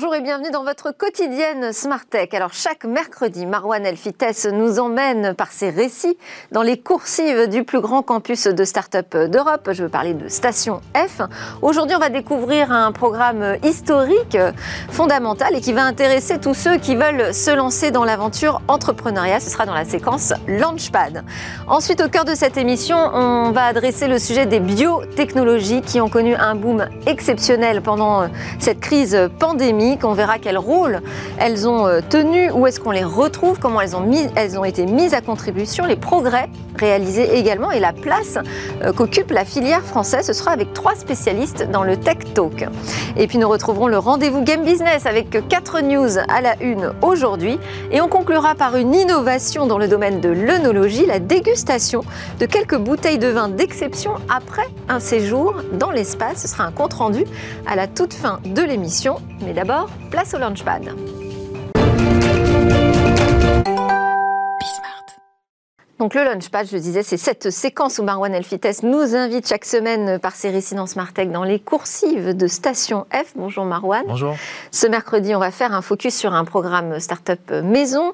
Bonjour et bienvenue dans votre quotidienne Smart Tech. Alors chaque mercredi, Marwan Elfites nous emmène par ses récits dans les coursives du plus grand campus de start-up d'Europe. Je veux parler de Station F. Aujourd'hui, on va découvrir un programme historique fondamental et qui va intéresser tous ceux qui veulent se lancer dans l'aventure entrepreneuriat. Ce sera dans la séquence Launchpad. Ensuite, au cœur de cette émission, on va adresser le sujet des biotechnologies qui ont connu un boom exceptionnel pendant cette crise pandémique on verra quel rôle elles ont euh, tenu, où est-ce qu'on les retrouve, comment elles ont, été mises à contribution, les progrès réalisés également et la place euh, qu'occupe la filière française. Ce sera avec trois spécialistes dans le Tech Talk. Et puis nous retrouverons le rendez-vous Game Business avec quatre news à la une aujourd'hui. Et on conclura par une innovation dans le domaine de l'œnologie, la dégustation de quelques bouteilles de vin d'exception après un séjour dans l'espace. Ce sera un compte rendu à la toute fin de l'émission. Mais d'abord, place au Launchpad. Donc le Launchpad, je le disais, c'est cette séquence où Marwan Elfites nous invite chaque semaine par ses récits dans Smartech dans les coursives de Station F. Bonjour Marwan. Bonjour. Ce mercredi, on va faire un focus sur un programme Startup Maison.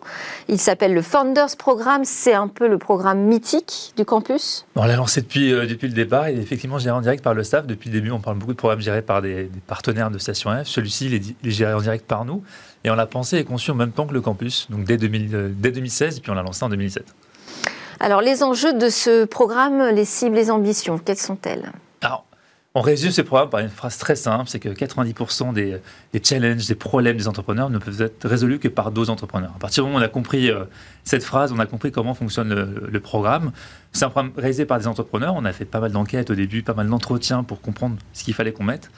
Il s'appelle le Founders Programme. C'est un peu le programme mythique du campus. On l'a lancé depuis, euh, depuis le départ et effectivement géré en direct par le staff. Depuis le début, on parle beaucoup de programmes gérés par des, partenaires de Station F. Celui-ci, il est, géré en direct par nous. Et on l'a pensé et conçu en même temps que le campus, donc dès, 2000, euh, dès 2016, et puis on l'a lancé en 2017. Alors, les enjeux de ce programme, les cibles, les ambitions, quelles sont-elles? Alors, on résume ce programme par une phrase très simple, c'est que 90% des, challenges, des problèmes des entrepreneurs ne peuvent être résolus que par d'autres entrepreneurs. À partir du moment où on a compris euh, cette phrase, on a compris comment fonctionne le, programme. C'est un programme réalisé par des entrepreneurs. On a fait pas mal d'enquêtes au début, pas mal d'entretiens pour comprendre ce qu'il fallait qu'on mette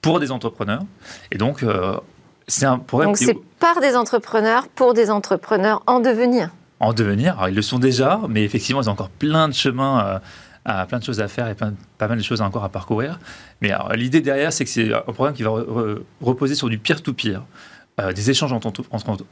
pour des entrepreneurs. Et donc, euh, c'est un programme... Donc, c'est par des entrepreneurs, pour des entrepreneurs en devenir en devenir. Alors, ils le sont déjà, mais effectivement, ils ont encore plein de chemins, euh, à, plein de choses à faire et pas mal de choses encore à parcourir. Mais l'idée derrière, c'est que c'est un programme qui va reposer sur du peer-to-peer. Euh, des échanges entre,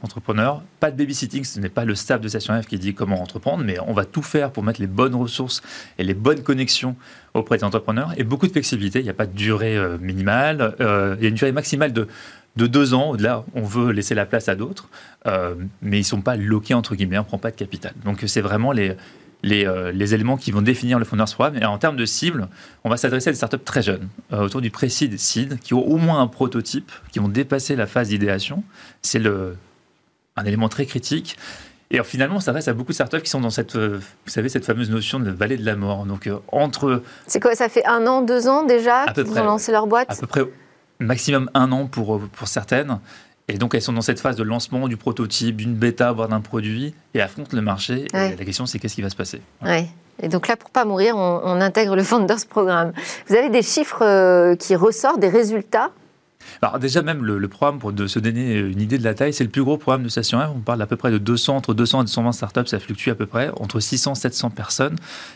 entrepreneurs, pas de babysitting, ce n'est pas le staff de Station F qui dit comment entreprendre, mais on va tout faire pour mettre les bonnes ressources et les bonnes connexions auprès des entrepreneurs et beaucoup de flexibilité. Il n'y a pas de durée euh, minimale, il y a une durée maximale de de deux ans. Au-delà, on veut laisser la place à d'autres, euh, mais ils ne sont pas loqués, entre guillemets, on ne prend pas de capital. Donc c'est vraiment les, euh, les, éléments qui vont définir le Founders Programme. Et en termes de cible, on va s'adresser à des startups très jeunes, euh, autour du pré-seed, seed, qui ont au moins un prototype, qui vont dépasser la phase d'idéation. C'est un élément très critique. Et finalement, on s'adresse à beaucoup de startups qui sont dans cette, vous savez, cette fameuse notion de vallée de la mort. Donc, entre. C'est quoi Ça fait un an, deux ans déjà qu'ils ont lancé leur boîte? À peu près maximum un an pour, pour certaines. Et donc, elles sont dans cette phase de lancement du prototype, d'une bêta, voire d'un produit, et affrontent le marché. Et la question, c'est qu'est-ce qui va se passer? Oui. Et donc là, pour pas mourir, on, on, intègre le Founders Programme. Vous avez des chiffres euh, qui ressortent, des résultats? Alors déjà même le, programme pour de se donner une idée de la taille, c'est le plus gros programme de Station F. On parle à peu près de 200 entre 200 et 220 startups, ça fluctue à peu près entre 600 et 700 personnes,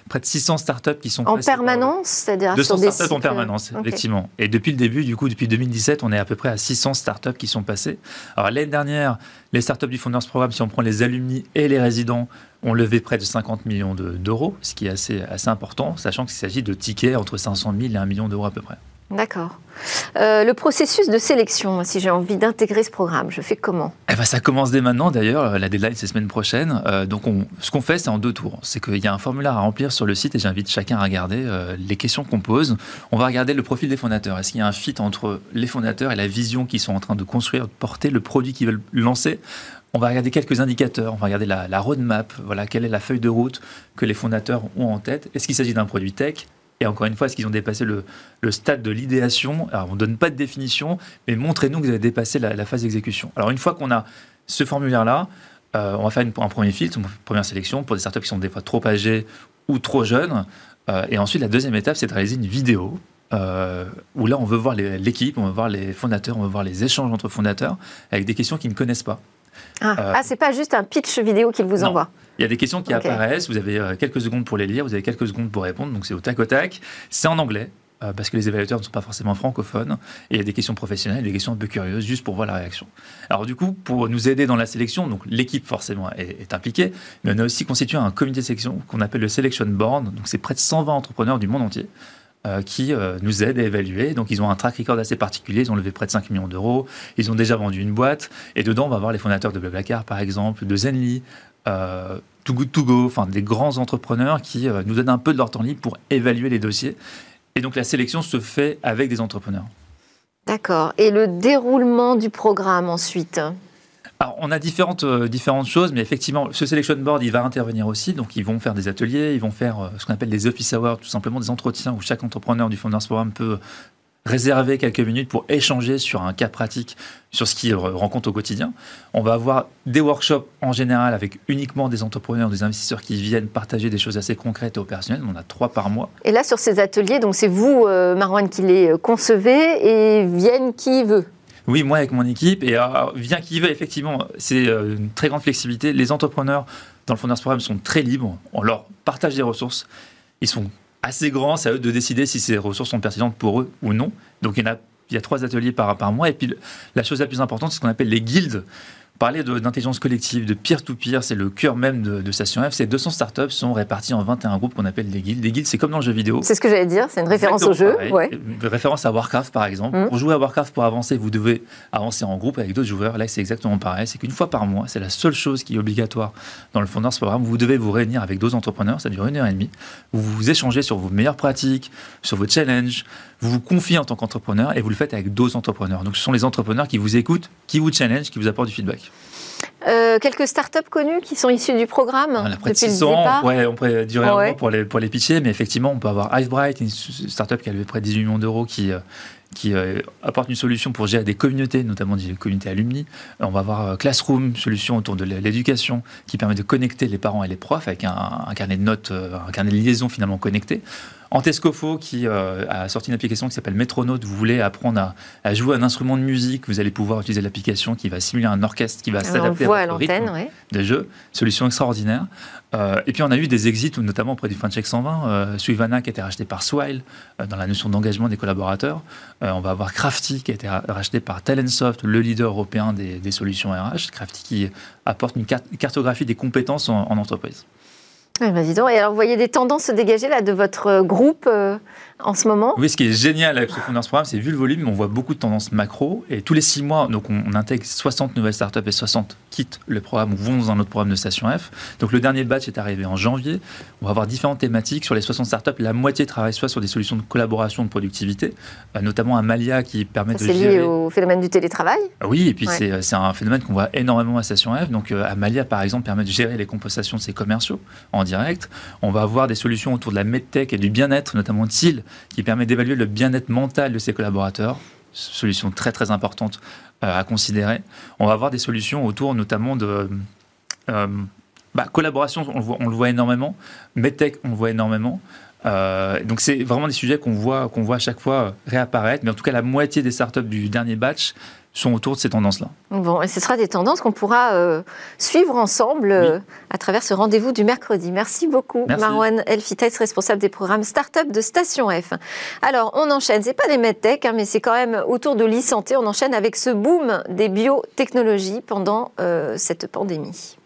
près de 600 startups qui sont en permanence, c'est-à-dire 200 startups en permanence, effectivement. Et depuis le début, du coup, depuis 2017, on est à peu près à 600 startups qui sont passées. Alors l'année dernière, les startups du Founders Programme, si on prend les alumni et les résidents, ont levé près de 50 millions d'euros, ce qui est assez, assez important, sachant qu'il s'agit de tickets entre 500 000 et 1 million d'euros à peu près. D'accord. Euh, le processus de sélection, si j'ai envie d'intégrer ce programme, je fais comment eh ben, Ça commence dès maintenant d'ailleurs, la deadline c'est semaine prochaine. Euh, donc on, ce qu'on fait c'est en deux tours. C'est qu'il y a un formulaire à remplir sur le site et j'invite chacun à regarder euh, les questions qu'on pose. On va regarder le profil des fondateurs. Est-ce qu'il y a un fit entre les fondateurs et la vision qu'ils sont en train de construire, de porter, le produit qu'ils veulent lancer? On va regarder quelques indicateurs, on va regarder la, la roadmap, voilà, quelle est la feuille de route que les fondateurs ont en tête? Est-ce qu'il s'agit d'un produit tech? Et encore une fois, est-ce qu'ils ont dépassé le, stade de l'idéation? Alors, on ne donne pas de définition, mais montrez-nous que vous avez dépassé la, phase d'exécution. Alors, une fois qu'on a ce formulaire-là, euh, on va faire un premier filtre, une première sélection pour des startups qui sont des fois trop âgées ou trop jeunes. Euh, et ensuite, la deuxième étape, c'est de réaliser une vidéo euh, où là, on veut voir l'équipe, on veut voir les fondateurs, on veut voir les échanges entre fondateurs avec des questions qu'ils ne connaissent pas. Ah, ah c'est pas juste un pitch vidéo qu'ils vous envoient il y a des questions qui apparaissent, vous avez euh, quelques secondes pour les lire, vous avez quelques secondes pour répondre, donc c'est au tac au tac. C'est en anglais, euh, parce que les évaluateurs ne sont pas forcément francophones, et il y a des questions professionnelles, des questions un peu curieuses, juste pour voir la réaction. Alors du coup, pour nous aider dans la sélection, donc l'équipe forcément est, impliquée, mais on a aussi constitué un comité de sélection qu'on appelle le Selection Board, donc c'est près de 120 entrepreneurs du monde entier, qui nous aident à évaluer. Donc, ils ont un track record assez particulier. Ils ont levé près de 5 millions d'euros. Ils ont déjà vendu une boîte. Et dedans, on va voir les fondateurs de Blablacar, par exemple, de Zenly, Too Good To Go, enfin des grands entrepreneurs qui nous donnent un peu de leur temps libre pour évaluer les dossiers. Et donc, la sélection se fait avec des entrepreneurs. D'accord. Et le déroulement du programme ensuite? Alors, on a différentes, euh, différentes choses, mais effectivement, ce Selection Board, il va intervenir aussi. Donc, ils vont faire des ateliers, ils vont faire euh, ce qu'on appelle des office hours, tout simplement des entretiens où chaque entrepreneur du Founders Programme peut réserver quelques minutes pour échanger sur un cas pratique, sur ce qu'il rencontre au quotidien. On va avoir des workshops en général avec uniquement des entrepreneurs, des investisseurs qui viennent partager des choses assez concrètes et opérationnelles. On a trois par mois. Et là, sur ces ateliers, donc c'est vous, euh, qui les concevez et viennent qui veut oui, moi avec mon équipe. Et vient qui veut, effectivement, c'est euh, une très grande flexibilité. Les entrepreneurs dans le Founders Programme sont très libres. On leur partage des ressources. Ils sont assez grands, c'est à eux de décider si ces ressources sont pertinentes pour eux ou non. Donc il y, a, il y a trois ateliers par, par mois. Et puis la chose la plus importante, c'est ce qu'on appelle les guildes parler d'intelligence collective, de peer-to-peer, c'est le cœur même de, Station F. Ces 200 startups sont réparties en 21 groupes qu'on appelle des guildes. Des guildes, c'est comme dans le jeu vidéo. C'est ce que j'allais dire, c'est une référence au jeu. Ouais. Une référence à Warcraft, par exemple. Mmh. Pour jouer à Warcraft, pour avancer, vous devez avancer en groupe avec d'autres joueurs. Là, c'est exactement pareil. C'est qu'une fois par mois, c'est la seule chose qui est obligatoire dans le Founders Programme. Vous devez vous réunir avec d'autres entrepreneurs. Ça dure une heure et demie. Vous vous échangez sur vos meilleures pratiques, sur vos challenges. Vous vous confiez en tant qu'entrepreneur et vous le faites avec d'autres entrepreneurs. Donc, ce sont les entrepreneurs qui vous écoutent, qui vous challenge, qui vous apportent du feedback. Euh, quelques startups connues qui sont issues du programme on a près de 600, ouais, on pourrait durer un moment pour les, pour les pitcher, mais effectivement, on peut avoir Hivebright, une startup qui a levé près de 18 millions d'euros, qui, euh, qui euh, apporte une solution pour gérer des communautés, notamment des communautés alumni. On va avoir Classroom, solution autour de l'éducation, qui permet de connecter les parents et les profs avec un, un carnet de notes, un carnet de liaison finalement connecté. Antescofo qui euh, a sorti une application qui s'appelle Metronote. Vous voulez apprendre à, jouer un instrument de musique, vous allez pouvoir utiliser l'application qui va simuler un orchestre qui va s'adapter à, votre rythme de jeu. Solution extraordinaire. Euh, et puis on a eu des exits, notamment auprès du French 120, euh, Suivana qui a été racheté par Swile dans la notion d'engagement des collaborateurs. on va avoir Crafty qui a été racheté par Talentsoft, le leader européen des, solutions RH. Crafty qui apporte une cartographie des compétences en entreprise. Bah, et alors, vous voyez des tendances se dégager de votre euh, groupe euh, en ce moment Oui, ce qui est génial avec ce Programme, c'est vu le volume, on voit beaucoup de tendances macro. Et tous les six mois, donc on, intègre 60 nouvelles startups et 60 quittent le programme ou vont dans un autre programme de Station F. Donc le dernier batch est arrivé en janvier. On va avoir différentes thématiques. Sur les 60 startups, la moitié travaille soit sur des solutions de collaboration, de productivité, euh, notamment Amalia qui permet de gérer... C'est lié au phénomène du télétravail Oui, et puis c'est un phénomène qu'on voit énormément à Station F. Donc Amalia, par exemple, permet de gérer les compensations de ses commerciaux en direct. On va avoir des solutions autour de la medtech et du bien-être, notamment de SIL, qui permet d'évaluer le bien-être mental de ses collaborateurs. Solution très très importante euh, à considérer. On va avoir des solutions autour notamment de euh, bah, collaboration, on le, voit, énormément. Medtech, on le voit énormément. Euh, donc c'est vraiment des sujets qu'on voit, qu'on voit à chaque fois réapparaître. Mais en tout cas, la moitié des startups du dernier batch sont autour de ces tendances-là. Bon, et ce sera des tendances qu'on pourra euh, suivre ensemble euh, à travers ce rendez-vous du mercredi. Merci beaucoup, Marwan Elfites, responsable des programmes Startup de Station F. Alors, on enchaîne, c'est pas des medtech, hein, mais c'est quand même autour de l'e-santé, on enchaîne avec ce boom des biotechnologies pendant cette pandémie.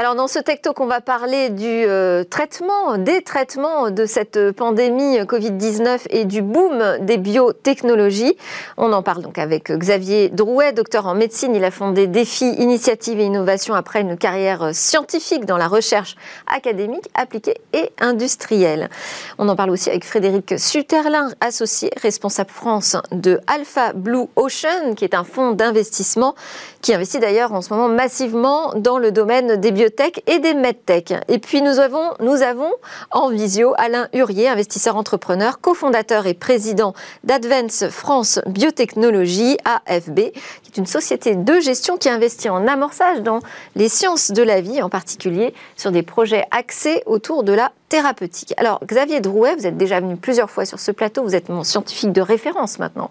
Alors dans ce texto qu'on va parler du euh, traitement, des traitements de cette pandémie Covid-19 et du boom des biotechnologies. On en parle donc avec Xavier Drouet, docteur en médecine. Il a fondé Défi, Initiative et Innovation après une carrière scientifique dans la recherche académique, appliquée et industrielle. On en parle aussi avec Frédéric Suterlin, associé, responsable France de Alpha Blue Ocean, qui est un fonds d'investissement qui investit d'ailleurs en ce moment massivement dans le domaine des biotechnologies et des medtech. Et puis nous avons, nous avons en visio Alain Hurier, investisseur entrepreneur, cofondateur et président d'Advance France Biotechnologie, AFB, qui est une société de gestion qui investit en amorçage dans les sciences de la vie, en particulier sur des projets axés autour de la thérapeutique. Alors, Xavier Drouet, vous êtes déjà venu plusieurs fois sur ce plateau, vous êtes mon scientifique de référence maintenant.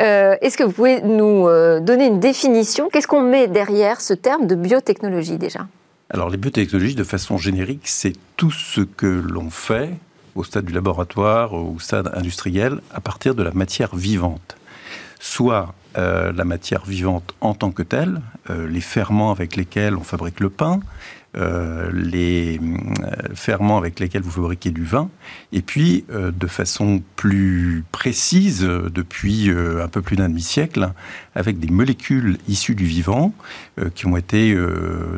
Euh, est-ce que vous pouvez nous euh, donner une définition? Qu'est-ce qu'on met derrière ce terme de biotechnologie déjà? Alors les biotechnologies, de façon générique, c'est tout ce que l'on fait au stade du laboratoire, au stade industriel, à partir de la matière vivante. Soit euh, la matière vivante en tant que telle, euh, les ferments avec lesquels on fabrique le pain, euh, les ferments avec lesquels vous fabriquez du vin, et puis de façon plus précise, depuis un peu plus d'un demi-siècle, avec des molécules issues du vivant qui ont été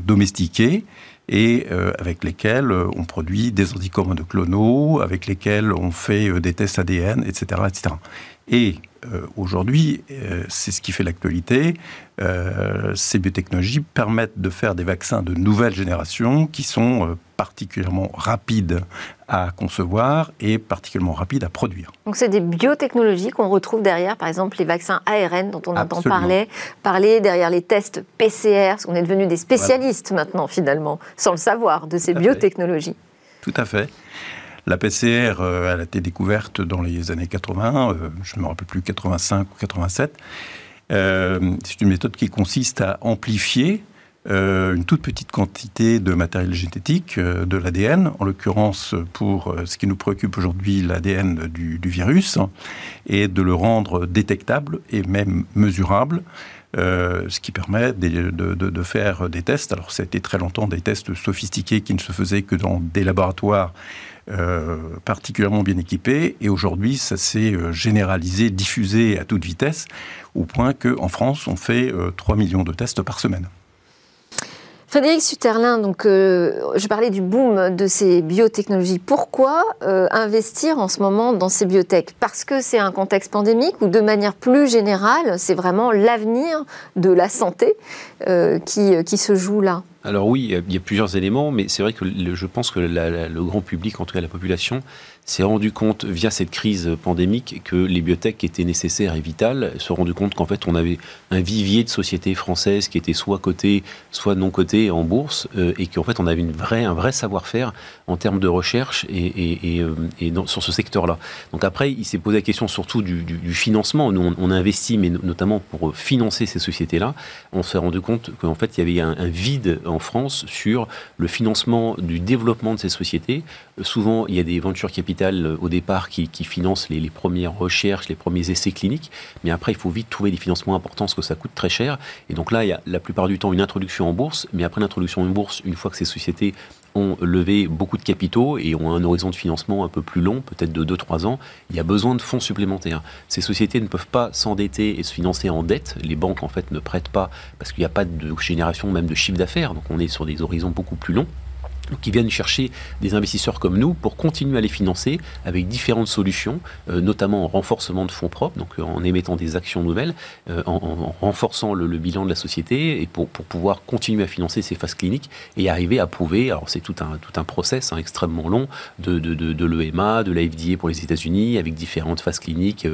domestiquées et avec lesquelles on produit des anticorps monoclonaux, avec lesquels on fait des tests ADN, etc. etc. Et euh, aujourd'hui, euh, c'est ce qui fait l'actualité, euh, ces biotechnologies permettent de faire des vaccins de nouvelle génération qui sont particulièrement rapides à concevoir et particulièrement rapides à produire. Donc c'est des biotechnologies qu'on retrouve derrière, par exemple les vaccins ARN dont on entend parler, parler derrière les tests PCR, parce qu'on est devenu des spécialistes maintenant finalement, sans le savoir, de ces biotechnologies. Tout à fait. La PCR, euh, a été découverte dans les années 80, euh, je ne me rappelle plus, 85 ou 87. Euh, c'est une méthode qui consiste à amplifier une toute petite quantité de matériel génétique, de l'ADN, en l'occurrence pour ce qui nous préoccupe aujourd'hui, l'ADN du, virus, et de le rendre détectable et même mesurable. Ce qui permet de, faire des tests. Alors, ça a été très longtemps des tests sophistiqués qui ne se faisaient que dans des laboratoires euh, particulièrement bien équipés. Et aujourd'hui, ça s'est euh, généralisé, diffusé à toute vitesse, au point qu'en France, on fait 3 euh, millions de tests par semaine. Frédéric Suterlin, donc, je parlais du boom de ces biotechnologies. Pourquoi investir en ce moment dans ces biotech Parce que c'est un contexte pandémique ou de manière plus générale, c'est vraiment l'avenir de la santé qui, qui se joue là? Alors oui, il y a plusieurs éléments, mais c'est vrai que je pense que le grand public, en tout cas la population, s'est rendu compte via cette crise pandémique que les biotech étaient nécessaires et vitales, se rendu compte qu'en fait on avait un vivier de sociétés françaises qui étaient soit cotées, soit non cotées en bourse, euh, et qu'en fait on avait un vrai savoir-faire en termes de recherche et, euh, sur ce secteur-là. Donc après, il s'est posé la question surtout du, financement. Nous, on, a investi, mais notamment pour financer ces sociétés-là, on s'est rendu compte qu'en fait il y avait un, vide en France sur le financement du développement de ces sociétés. Souvent, il y a des ventures capitales euh, au départ qui, financent les, premières recherches, les premiers essais cliniques, mais après il faut vite trouver des financements importants parce que ça coûte très cher. Et donc là, il y a la plupart du temps une introduction en bourse, mais après l'introduction en bourse, une fois que ces sociétés ont levé beaucoup de capitaux et ont un horizon de financement un peu plus long, peut-être de 2-3 ans, il y a besoin de fonds supplémentaires. Ces sociétés ne peuvent pas s'endetter et se financer en dette. Les banques, en fait, ne prêtent pas parce qu'il n'y a pas de génération même de chiffre d'affaires. Donc on est sur des horizons beaucoup plus longs qui viennent chercher des investisseurs comme nous pour continuer à les financer avec différentes solutions, euh, notamment en renforcement de fonds propres, donc euh, en émettant des actions nouvelles, euh, en, renforçant le, bilan de la société et pour, pouvoir continuer à financer ces phases cliniques et arriver à prouver, alors c'est tout un, tout un process hein, extrêmement long de, de, de, l'EMA, de la FDA pour les États-Unis, avec différentes phases cliniques,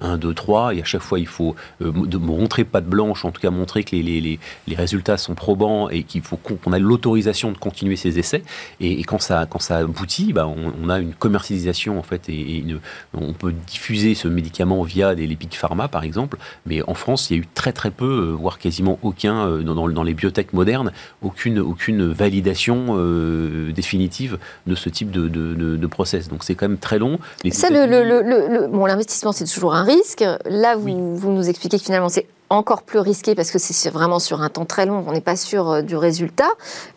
1, 2, 3, et à chaque fois il faut montrer pas de blanche, en tout cas montrer que les, les, les résultats sont probants et qu'il faut qu'on a l'autorisation de continuer ces essais. Et, quand, ça, quand ça aboutit, bah, on, a une commercialisation en fait, et, on peut diffuser ce médicament via des lipides pharma par exemple. Mais en France, il y a eu très très peu, euh, voire quasiment aucun, euh, dans, dans les biotech modernes, aucune, aucune validation euh, définitive de ce type de, de, process. Donc c'est quand même très long. Ça, le, bon, l'investissement, c'est toujours un risque. Là, vous, vous nous expliquez que finalement, c'est encore plus risqué parce que c'est vraiment sur un temps très long, on n'est pas sûr euh, du résultat,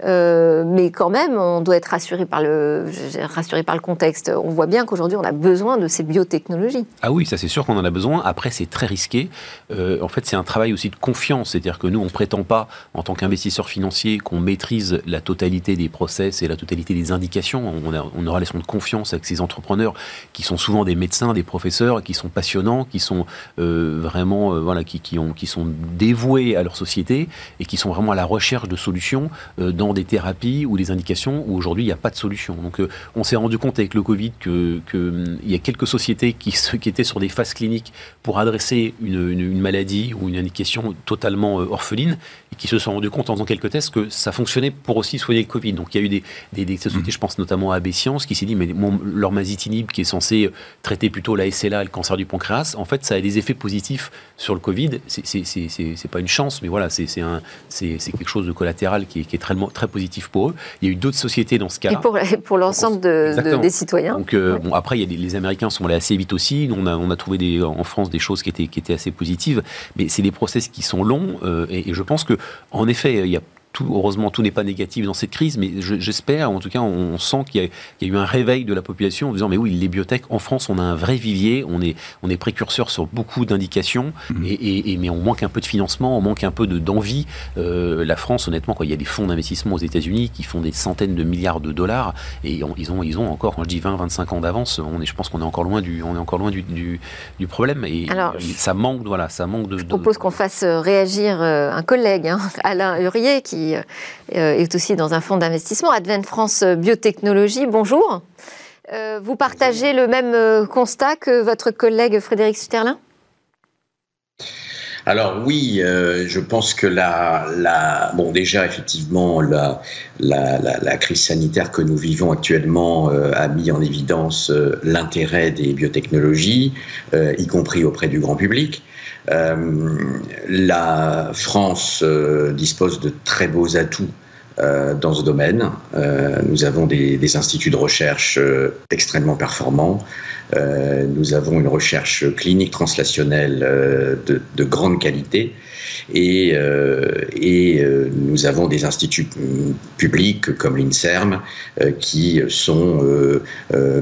euh, mais quand même, on doit être rassuré par le, rassuré par le contexte. On voit bien qu'aujourd'hui, on a besoin de ces biotechnologies. Ah oui, ça c'est sûr qu'on en a besoin. Après, c'est très risqué. Euh, en fait, c'est un travail aussi de confiance, c'est-à-dire que nous, on prétend pas, en tant qu'investisseur financier, qu'on maîtrise la totalité des process et la totalité des indications. On, a, on aura les de confiance avec ces entrepreneurs qui sont souvent des médecins, des professeurs, qui sont passionnants, qui sont vraiment, voilà, qui, ont sont dévoués à leur société et qui sont vraiment à la recherche de solutions euh, dans des thérapies ou des indications où aujourd'hui il n'y a pas de solution. Donc euh, on s'est rendu compte avec le Covid qu'il hum, y a quelques sociétés qui, qui, étaient sur des phases cliniques pour adresser une, une, maladie ou une indication totalement euh, orpheline et qui se sont rendu compte en faisant quelques tests que ça fonctionnait pour aussi soigner le Covid. Donc il y a eu des, des, sociétés, mmh. je pense notamment à AB Science, qui s'est dit mais leur masitinib qui est censé traiter plutôt la SLA, le cancer du pancréas, en fait ça a des effets positifs sur le Covid. C'est c'est pas une chance, mais voilà, c'est quelque chose de collatéral qui est, qui est, très, très positif pour eux. Il y a eu d'autres sociétés dans ce cas-là. Et pour, pour l'ensemble de, des citoyens. Donc, euh, bon, après, il y a les Américains sont allés assez vite aussi. Nous, on a, on a trouvé des, en France des choses qui étaient, qui étaient assez positives, mais c'est des process qui sont longs, euh, et, et, je pense que, en effet, il y a tout, heureusement, tout n'est pas négatif dans cette crise, mais j'espère, en tout cas, on, sent qu'il y, a eu un réveil de la population en disant, mais oui, les biotech, en France, on a un vrai vivier, on est, on est précurseur sur beaucoup d'indications, mmh. et, mais on manque un peu de financement, on manque un peu d'envie. Euh, la France, honnêtement, quand il y a des fonds d'investissement aux États-Unis qui font des centaines de milliards de dollars, et ils, ont, ils ont encore, quand je dis 20, 25 ans d'avance, on est, je pense qu'on est encore loin du, on est encore loin du, du, problème, et ça manque, voilà, ça manque de... Je propose qu'on fasse euh, réagir euh, un collègue, hein, Alain Hurier, qui euh, est aussi dans un fonds d'investissement, Advent France Biotechnologie. Bonjour. Euh, vous partagez le même euh, constat que votre collègue Frédéric Suterlin alors oui, je pense que la, la, bon déjà effectivement la, la, crise sanitaire que nous vivons actuellement a mis en évidence l'intérêt des biotechnologies, y compris auprès du grand public. Euh, la France euh, dispose de très beaux atouts euh, dans ce domaine. nous avons des, instituts de recherche extrêmement performants. Nous avons une recherche clinique translationnelle de, grande qualité et, euh, et euh, nous avons des instituts publics comme l'INSERM euh, qui sont,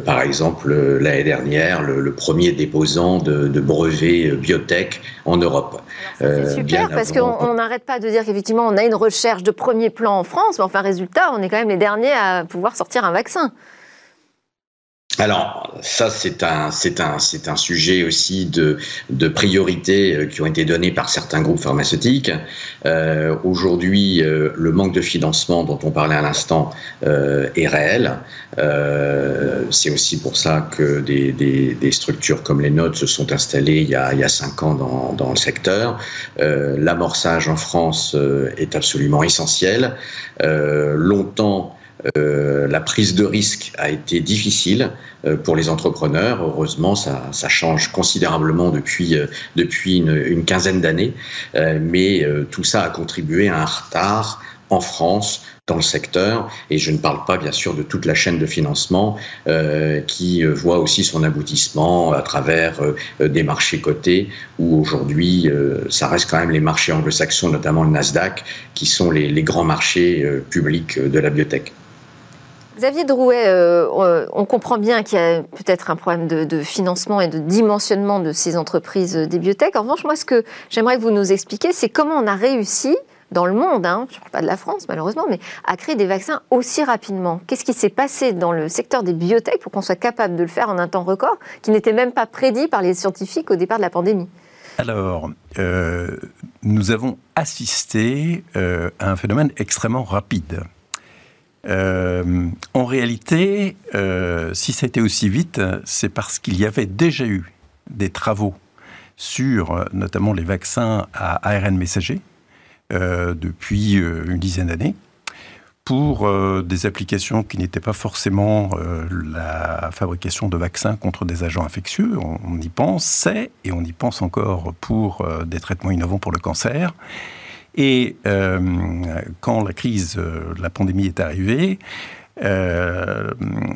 par exemple, l'année dernière, le, premier déposant de, brevets biotech en Europe. C'est super parce qu'on n'arrête pas de dire qu'effectivement on a une recherche de premier plan en France, mais enfin résultat, on est quand même les derniers à pouvoir sortir un vaccin. Alors ça c'est un c'est un c'est un sujet aussi de de priorités euh, qui ont été données par certains groupes pharmaceutiques. Euh, Aujourd'hui, euh, le manque de financement dont on parlait à l'instant euh, est réel. Euh, c'est aussi pour ça que des, des, des, structures comme les nôtres se sont installées il y a il y a cinq ans dans dans le secteur. L'amorçage en France est absolument essentiel. longtemps euh, la prise de risque a été difficile euh, pour les entrepreneurs. Heureusement, ça, ça change considérablement depuis, euh, depuis une, une quinzaine d'années, mais tout ça a contribué à un retard en France dans le secteur. Et je ne parle pas, bien sûr, de toute la chaîne de financement euh, qui voit aussi son aboutissement à travers des marchés cotés, où aujourd'hui, ça reste quand même les marchés anglo-saxons, notamment le Nasdaq, qui sont les, les grands marchés publics de la biotech. Xavier Drouet, euh, on comprend bien qu'il y a peut-être un problème de, financement et de dimensionnement de ces entreprises des biotech. En revanche, moi, ce que j'aimerais que vous nous expliquiez, c'est comment on a réussi dans le monde, hein, je ne parle pas de la France malheureusement, mais à créer des vaccins aussi rapidement. Qu'est-ce qui s'est passé dans le secteur des biotech pour qu'on soit capable de le faire en un temps record, qui n'était même pas prédit par les scientifiques au départ de la pandémie? Alors, euh, nous avons assisté euh, à un phénomène extrêmement rapide. Euh, en réalité, euh, si ça a été aussi vite, c'est parce qu'il y avait déjà eu des travaux sur euh, notamment les vaccins à ARN messager depuis une dizaine d'années pour des applications qui n'étaient pas forcément la fabrication de vaccins contre des agents infectieux. On, on y pensait et on y pense encore pour des traitements innovants pour le cancer. Et euh, quand la crise, euh, la pandémie est arrivée, euh,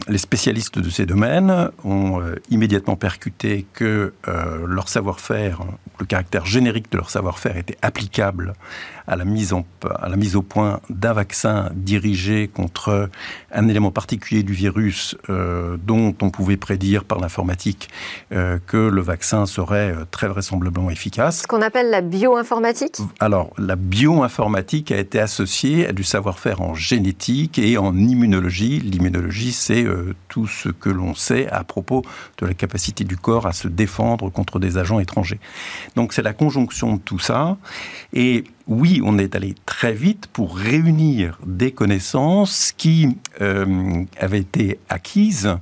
les spécialistes de ces domaines ont immédiatement percuté que leur savoir-faire, le caractère générique de leur savoir-faire était applicable à la mise, en, à la mise au point d'un vaccin dirigé contre un élément particulier du virus euh, dont on pouvait prédire par l'informatique euh, que le vaccin serait euh, très vraisemblablement efficace. Ce qu'on appelle la bioinformatique? Alors, la bioinformatique a été associée à du savoir-faire en génétique et en immunologie. L'immunologie, c'est tout ce que l'on sait à propos de la capacité du corps à se défendre contre des agents étrangers. Donc, c'est la conjonction de tout ça. Et oui, on est allé très vite pour réunir des connaissances qui euh, avaient été acquises,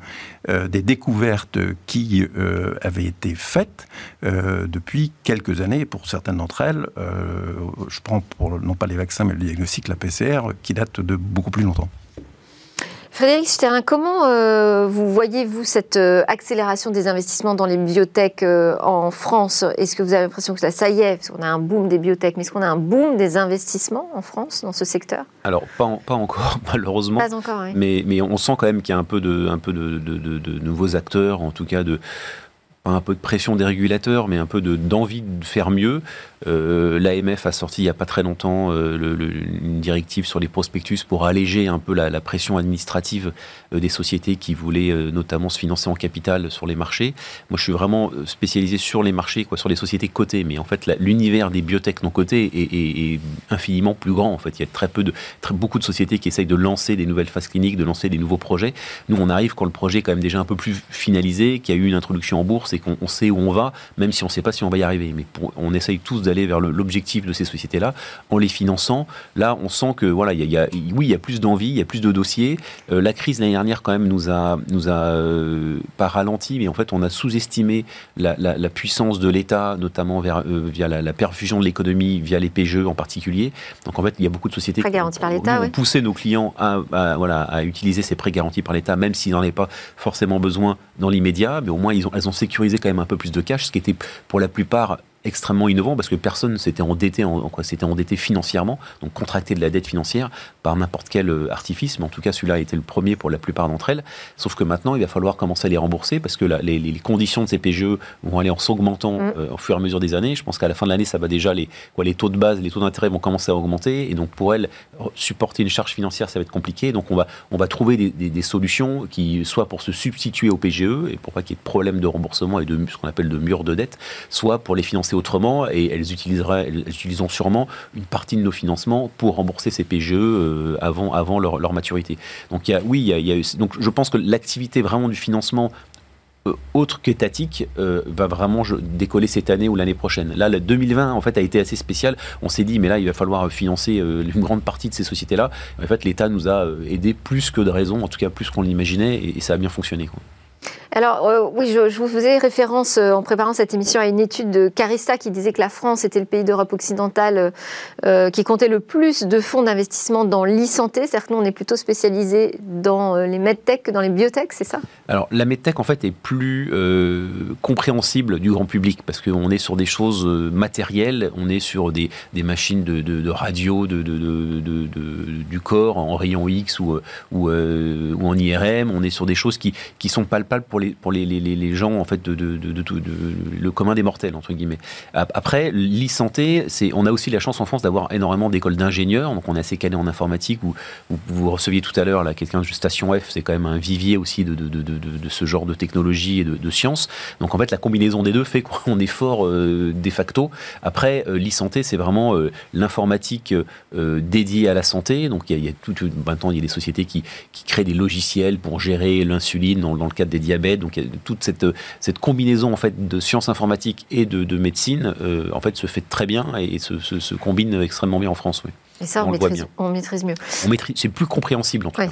euh, des découvertes qui euh, avaient été faites depuis quelques années. Pour certaines d'entre elles, je prends pour, non pas les vaccins, mais le diagnostic, la PCR, qui date de beaucoup plus longtemps. Frédéric Suterrain, comment euh, vous voyez-vous cette euh, accélération des investissements dans les biotech euh, en France? Est-ce que vous avez l'impression que ça, y est, parce qu'on a un boom des biotech, mais est-ce qu'on a un boom des investissements en France dans ce secteur? Alors, pas, pas, encore, malheureusement. Pas encore, oui. mais, mais, on sent quand même qu'il y a un peu, de, un peu de, de, nouveaux acteurs, en tout cas de pas un peu de pression des régulateurs, mais un peu d'envie de, faire mieux. L'AMF a sorti il n'y a pas très longtemps une directive sur les prospectus pour alléger un peu la, pression administrative des sociétés qui voulaient notamment se financer en capital sur les marchés. Moi, je suis vraiment spécialisé sur les marchés, quoi, sur les sociétés cotées. Mais en fait, l'univers des biotech non cotées est, infiniment plus grand. En fait, il y a très peu de, beaucoup de sociétés qui essayent de lancer des nouvelles phases cliniques, de lancer des nouveaux projets. Nous, on arrive quand le projet est quand même déjà un peu plus finalisé, qu'il y a eu une introduction en bourse et qu'on sait où on va, même si on ne sait pas si on va y arriver. Mais on essaye tous d'aller vers l'objectif de ces sociétés-là en les finançant. Là, on sent que voilà, il y a, oui, il y a plus d'envie, il y a plus de dossiers. Euh, la crise l'année dernière quand même nous a nous a euh, pas ralenti, mais en fait, on a sous-estimé la, puissance de l'État, notamment vers, euh, via la, perfusion de l'économie, via les PGE en particulier. Donc en fait, il y a beaucoup de sociétés qui ont, poussé nos clients à, voilà, à utiliser ces prêts garantis par l'État, même s'ils n'en avaient pas forcément besoin dans l'immédiat, mais au moins ils ont, elles ont sécurisé quand même un peu plus de cash, ce qui était pour la plupart extrêmement innovant parce que personne s'était endetté, en, quoi, s'était endetté financièrement, donc contracté de la dette financière par n'importe quel euh, artifice, mais en tout cas celui-là a été le premier pour la plupart d'entre elles. Sauf que maintenant, il va falloir commencer à les rembourser parce que les, conditions de ces PGE vont aller en s'augmentant mm. euh, au fur et à mesure des années. Je pense qu'à la fin de l'année, ça va déjà les, quoi, les taux de base, les taux d'intérêt vont commencer à augmenter et donc pour elles, supporter une charge financière, ça va être compliqué. Donc on va, on va trouver des, des, solutions qui, soit pour se substituer au PGE et pour pas qu'il y ait de problème de remboursement et de ce qu'on appelle de mur de dette, soit pour les financer autrement et elles, utiliseraient, elles utiliseront sûrement une partie de nos financements pour rembourser ces PGE euh, avant, avant leur, maturité. Donc il oui, il y a, donc je pense que l'activité vraiment du financement euh, autre qu'étatique euh, va vraiment décoller cette année ou l'année prochaine. Là, le 2020 en fait a été assez spécial. On s'est dit mais là il va falloir financer une grande partie de ces sociétés là. En fait, l'État nous a aidé plus que de raison, en tout cas plus qu'on l'imaginait et, ça a bien fonctionné. Alors euh, oui, je, vous faisais référence euh, en préparant cette émission à une étude de Carista qui disait que la France était le pays d'Europe occidentale euh, qui comptait le plus de fonds d'investissement dans l'e-santé. C'est-à-dire nous, on est plutôt spécialisé dans les medtech que dans les biotech, c'est ça? Alors la medtech, en fait, est plus compréhensible du grand public parce qu'on est sur des choses matérielles, on est sur des, machines de, radio du corps en rayon X ou, en IRM, on est sur des choses qui, qui sont palpables pour les, pour les, gens, en fait, de, de, le commun des mortels, entre guillemets. Après, l'e-santé, on a aussi la chance en France d'avoir énormément d'écoles d'ingénieurs, donc on est assez calé en informatique, où, vous receviez tout à l'heure quelqu'un de Station F, c'est quand même un vivier aussi de, de, ce genre de technologie et de, sciences. Donc en fait, la combinaison des deux fait qu'on est fort euh, de facto. Après, euh, l'e-santé, c'est vraiment euh, l'informatique dédiée à la santé. Donc il y a, a tout, maintenant, il y a des sociétés qui, qui créent des logiciels pour gérer l'insuline dans le cadre des diabètes donc toute cette, cette combinaison en fait de sciences informatiques et de, médecine, euh, en fait, se fait très bien et se, combine extrêmement bien en France. Oui. Et ça, on, maîtrise, on maîtrise, mieux. On maîtrise, c'est plus compréhensible en tout cas.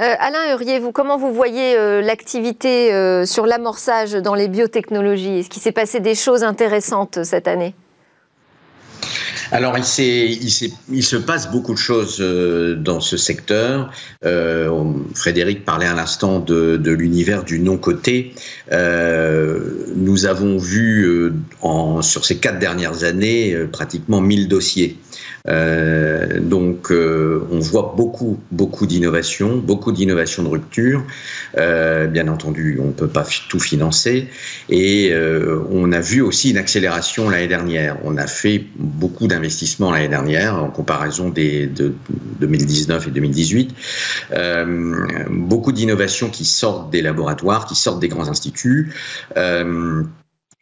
Euh, Alain Hurier, vous, comment vous voyez euh, l'activité sur l'amorçage dans les biotechnologies? Est-ce qu'il s'est passé des choses intéressantes cette année? Alors, il, il, il, se passe beaucoup de choses euh, dans ce secteur. Euh, Frédéric parlait à l'instant de, de l'univers du non-coté. Euh, nous avons vu euh, sur ces quatre dernières années euh, pratiquement 1000 dossiers. Donc, on voit beaucoup, beaucoup d'innovations, beaucoup d'innovations de rupture. bien entendu, on ne peut pas tout financer. Et on a vu aussi une accélération l'année dernière. On a fait beaucoup d'investissements investissement l'année dernière en comparaison des, de 2019 et 2018. Euh, beaucoup d'innovations qui sortent des laboratoires, qui sortent des grands instituts. Euh,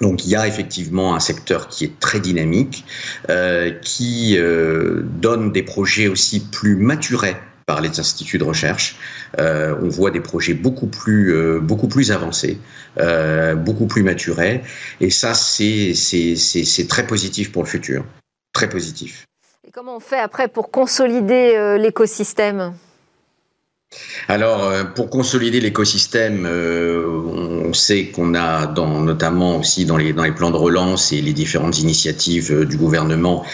donc il y a effectivement un secteur qui est très dynamique, euh, qui euh, donne des projets aussi plus maturés par les instituts de recherche. On voit des projets beaucoup plus, beaucoup plus avancés, beaucoup plus maturés, et ça c'est très positif pour le futur très positif. Et comment on fait après pour consolider l'écosystème? Alors, euh, pour consolider l'écosystème, euh, on sait qu'on a, notamment aussi dans les, plans de relance et les différentes initiatives du gouvernement,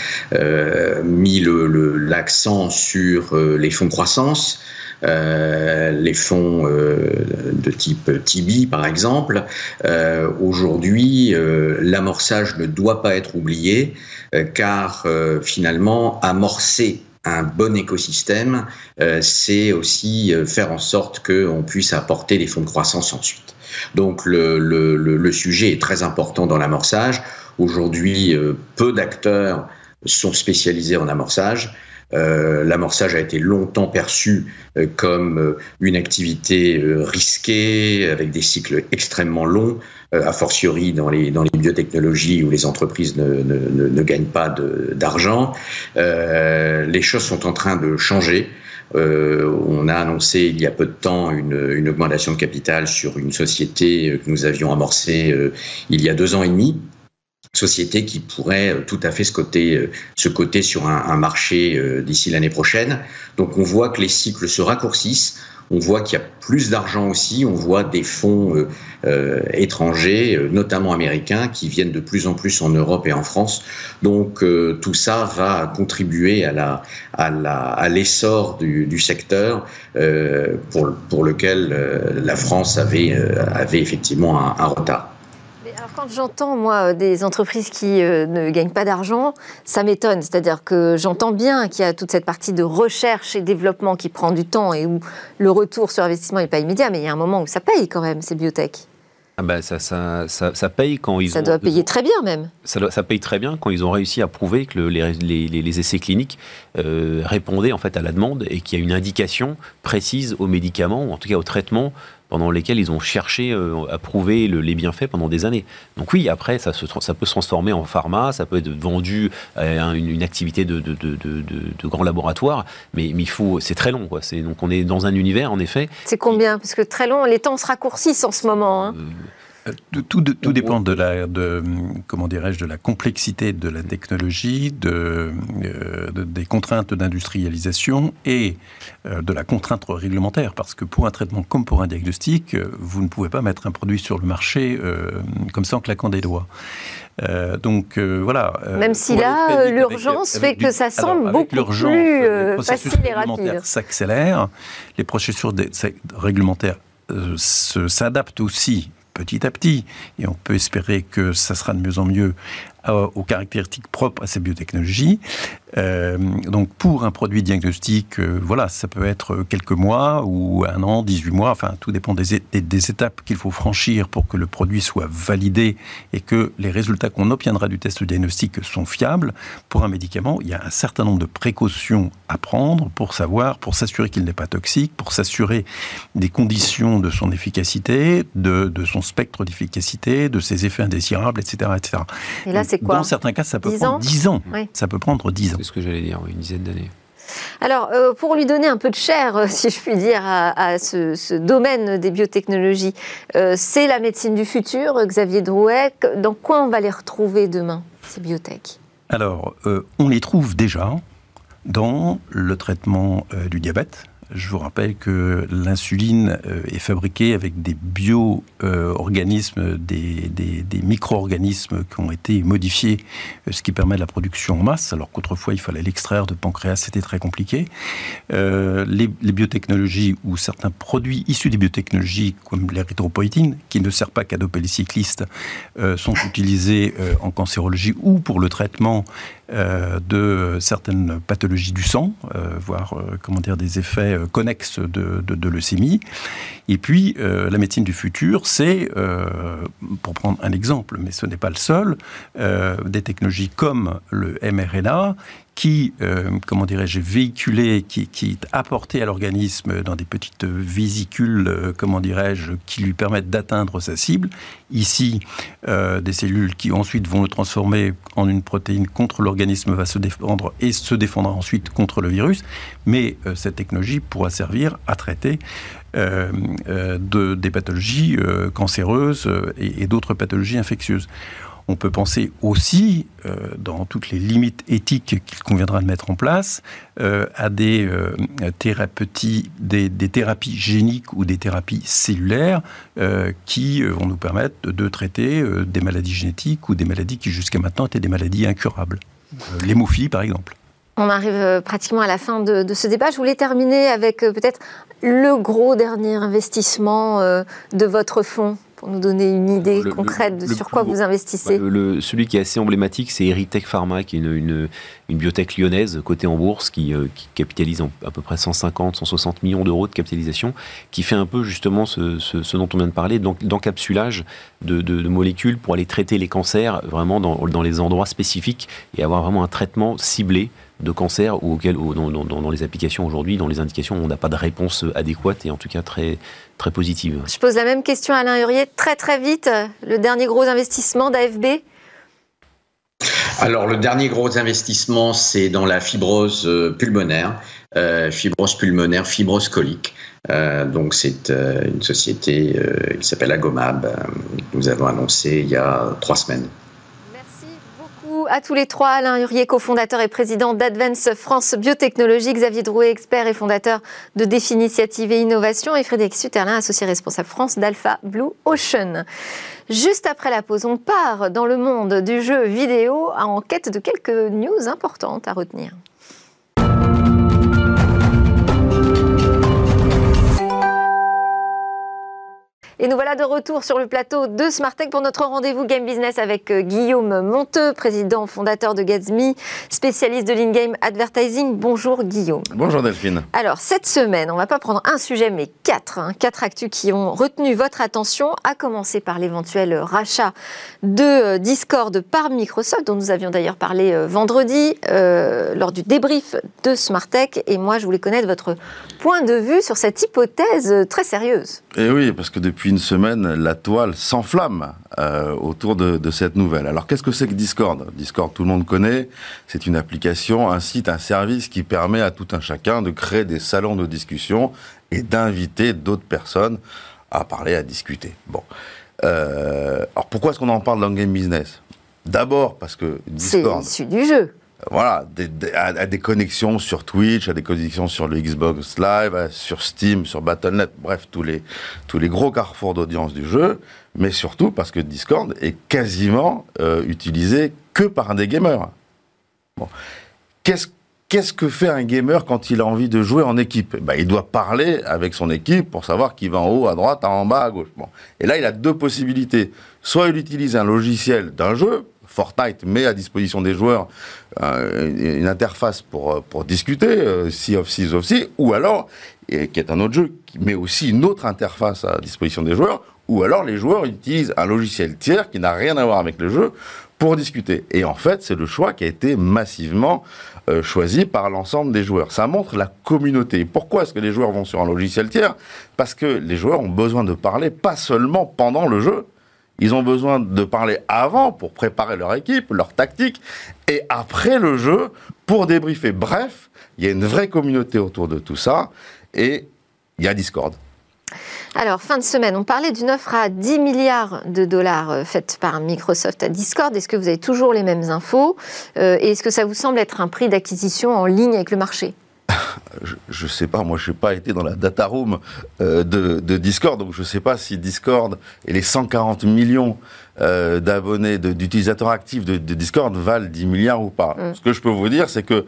mis l'accent sur les fonds croissance. Euh, les fonds euh, de type Tibi, par exemple. Euh, aujourd'hui, l'amorçage ne doit pas être oublié, car finalement, amorcer un bon écosystème, c'est aussi faire en sorte qu'on puisse apporter des fonds de croissance ensuite. Donc le, le, le sujet est très important dans l'amorçage. Aujourd'hui, peu d'acteurs sont spécialisés en amorçage. Euh, l'amorçage a été longtemps perçu euh, comme euh, une activité risquée, avec des cycles extrêmement longs, a fortiori dans les, biotechnologies où les entreprises ne, ne, ne gagnent pas d'argent. les choses sont en train de changer. on a annoncé il y a peu de temps une, augmentation de capital sur une société que nous avions amorcée il y a deux ans et demi, société qui pourrait euh, tout à fait se coter, euh, se coter sur un, marché euh, d'ici l'année prochaine. Donc on voit que les cycles se raccourcissent, on voit qu'il y a plus d'argent aussi, on voit des fonds étrangers, notamment américains, qui viennent de plus en plus en Europe et en France. Donc tout ça va contribuer à la à la à l'essor du, du, secteur pour pour lequel la France avait avait effectivement un, un retard quand j'entends, moi, des entreprises qui euh, ne gagnent pas d'argent, ça m'étonne. C'est-à-dire que j'entends bien qu'il y a toute cette partie de recherche et développement qui prend du temps et où le retour sur investissement n'est pas immédiat, mais il y a un moment où ça paye quand même, ces biotech. Ah bah ça, ça, ça, paye quand ils ça doit payer très bien même. Ça, ça, paye très bien quand ils ont réussi à prouver que les, les, les, essais cliniques euh, répondaient en fait à la demande et qu'il y a une indication précise aux médicaments ou en tout cas au traitement pendant lesquels ils ont cherché euh, à prouver les bienfaits pendant des années. Donc oui, après, ça, se, ça peut se transformer en pharma, ça peut être vendu à une, activité de, de, de, de, grand laboratoire, mais, il faut, c'est très long. Quoi. Donc on est dans un univers, en effet. C'est combien? Parce que très long, les temps se raccourcissent en ce moment. Hein. Euh, euh, tout, tout, dépend de la, de, comment dirais-je, de la complexité de la technologie, de, euh, des contraintes d'industrialisation et euh, de la contrainte réglementaire. Parce que pour un traitement comme pour un diagnostic, vous ne pouvez pas mettre un produit sur le marché comme ça en claquant des doigts. donc voilà. Même si là, l'urgence fait que ça semble beaucoup plus facile et rapide. s'accélèrent, les processus réglementaires s'adaptent aussi petit à petit. Et on peut espérer que ça sera de mieux en mieux aux caractéristiques propres à ces biotechnologies. Euh, donc pour un produit diagnostique, euh, voilà, ça peut être quelques mois ou un an, 18 mois, enfin tout dépend des, des, étapes qu'il faut franchir pour que le produit soit validé et que les résultats qu'on obtiendra du test diagnostique sont fiables. Pour un médicament, il y a un certain nombre de précautions à prendre pour savoir, pour s'assurer qu'il n'est pas toxique, pour s'assurer des conditions de son efficacité, de, de son spectre d'efficacité, de ses effets indésirables, etc. etc. Et là, dans certains cas, ça peut prendre 10 ans. Ça peut prendre 10 ans. C'est ce que j'allais dire, une dizaine d'années. Alors, euh, pour lui donner un peu de chair, euh, si je puis dire, à, ce, domaine des biotechnologies, euh, c'est la médecine du futur, Xavier Drouet. Dans quoi on va les retrouver demain, ces biotech? Alors, on les trouve déjà dans le traitement du diabète, je vous rappelle que l'insuline euh, est fabriquée avec des bio-organismes, des, micro-organismes qui ont été modifiés, euh, ce qui permet la production en masse, alors qu'autrefois il fallait l'extraire de pancréas, c'était très compliqué. Euh, les, biotechnologies ou certains produits issus des biotechnologies, comme l'érythropoïtine, qui ne sert pas qu'à doper les cyclistes, sont utilisés en cancérologie ou pour le traitement de certaines pathologies du sang, voire comment dire des effets connexes de, de, leucémie. Et puis, euh, la médecine du futur, c'est, euh, pour prendre un exemple, mais ce n'est pas le seul, euh, des technologies comme le mRNA qui, comment dirais-je, véhiculé, qui, est apporté à l'organisme dans des petites vésicules, comment dirais-je, qui lui permettent d'atteindre sa cible. Ici, des cellules qui ensuite vont le transformer en une protéine contre l'organisme va se défendre et se défendra ensuite contre le virus. Mais cette technologie pourra servir à traiter euh, euh, de, des pathologies euh, cancéreuses et, d'autres pathologies infectieuses. On peut penser aussi, dans toutes les limites éthiques qu'il conviendra de mettre en place, à des, thérapeutiques, des, thérapies géniques ou des thérapies cellulaires qui vont nous permettre de, traiter des maladies génétiques ou des maladies qui jusqu'à maintenant étaient des maladies incurables. L'hémophilie, par exemple. On arrive pratiquement à la fin de, de, ce débat. Je voulais terminer avec peut-être le gros dernier investissement euh, de votre fonds pour nous donner une idée concrète de sur quoi vous investissez. bah, le, Celui qui est assez emblématique, c'est Eritech Pharma, qui est une, une, biotech lyonnaise cotée en bourse, qui, euh, capitalise à peu près 150, 160 millions d'euros de capitalisation, qui fait un peu justement ce, dont on vient de parler, d'encapsulage de, de, molécules pour aller traiter les cancers vraiment dans, dans les endroits spécifiques et avoir vraiment un traitement ciblé de cancer ou, auquel, dans, les applications aujourd'hui, dans les indications, on n'a pas de réponse adéquate et en tout cas très, très positive. Je pose la même question à Alain Hurier, très très vite. Le dernier gros investissement d'AFB? Alors le dernier gros investissement, c'est dans la fibrose euh, pulmonaire, euh, fibrose pulmonaire, fibrose colique. Euh, donc c'est une société qui s'appelle Agomab, que nous avons annoncé il y a trois semaines à tous les trois. Alain Hurier, cofondateur et président d'Advance France Biotechnologie, Xavier Drouet, expert et fondateur de Défi Initiative et Innovation, et Frédéric Suterlin, associé responsable France d'Alpha Blue Ocean. Juste après la pause, on part dans le monde du jeu vidéo en quête de quelques news importantes à retenir. Et nous voilà de retour sur le plateau de Smartech pour notre rendez-vous Game Business avec euh, Guillaume Monteux, président fondateur de Gatsby, spécialiste de l'in-game advertising. Bonjour Guillaume. Bonjour Delphine. Alors cette semaine, on va pas prendre un sujet mais quatre, hein, quatre actus qui ont retenu votre attention, à commencer par l'éventuel rachat de euh, Discord par Microsoft, dont nous avions d'ailleurs parlé euh, vendredi lors du débrief de Smartech. Et moi, je voulais connaître votre point de vue sur cette hypothèse très sérieuse. Et eh oui, parce que depuis une semaine, la toile s'enflamme euh, autour de, cette nouvelle. Alors qu'est-ce que c'est que Discord? Discord, tout le monde connaît. C'est une application, un site, un service qui permet à tout un chacun de créer des salons de discussion et d'inviter d'autres personnes à parler, à discuter. Bon. Euh, alors pourquoi est-ce qu'on en parle dans le game business? D'abord parce que Discord. C'est issu du jeu voilà, à, des connexions sur Twitch, à des connexions sur le Xbox Live, sur Steam, sur Battle.net, bref, tous les, tous les gros carrefours d'audience du jeu, mais surtout parce que Discord est quasiment euh, utilisé que par des gamers. Bon. Qu'est-ce que fait un gamer quand il a envie de jouer en équipe? Ben, Il doit parler avec son équipe pour savoir qui va en haut, à droite, en bas, à gauche. Bon. Et là, il a deux possibilités. Soit il utilise un logiciel d'un jeu, Fortnite met à disposition des joueurs euh, une interface pour, euh, pour discuter, euh, Sea of Sea of Sea, ou alors, qui est un autre jeu, qui met aussi une autre interface à disposition des joueurs, ou alors les joueurs utilisent un logiciel tiers qui n'a rien à voir avec le jeu pour discuter. Et en fait, c'est le choix qui a été massivement choisi par l'ensemble des joueurs. Ça montre la communauté. Pourquoi est-ce que les joueurs vont sur un logiciel tiers? Parce que les joueurs ont besoin de parler pas seulement pendant le jeu, ils ont besoin de parler avant pour préparer leur équipe, leur tactique, et après le jeu pour débriefer. Bref, il y a une vraie communauté autour de tout ça, et il y a Discord. Alors, fin de semaine, on parlait d'une offre à 10 milliards de dollars euh, faite par Microsoft à Discord. Est-ce que vous avez toujours les mêmes infos euh, Et est-ce que ça vous semble être un prix d'acquisition en ligne avec le marché? Je ne sais pas, moi je n'ai pas été dans la data room euh, de, Discord, donc je ne sais pas si Discord et les 140 millions euh, d'abonnés, d'utilisateurs actifs de, Discord valent 10 milliards ou pas. Mm. Ce que je peux vous dire, c'est que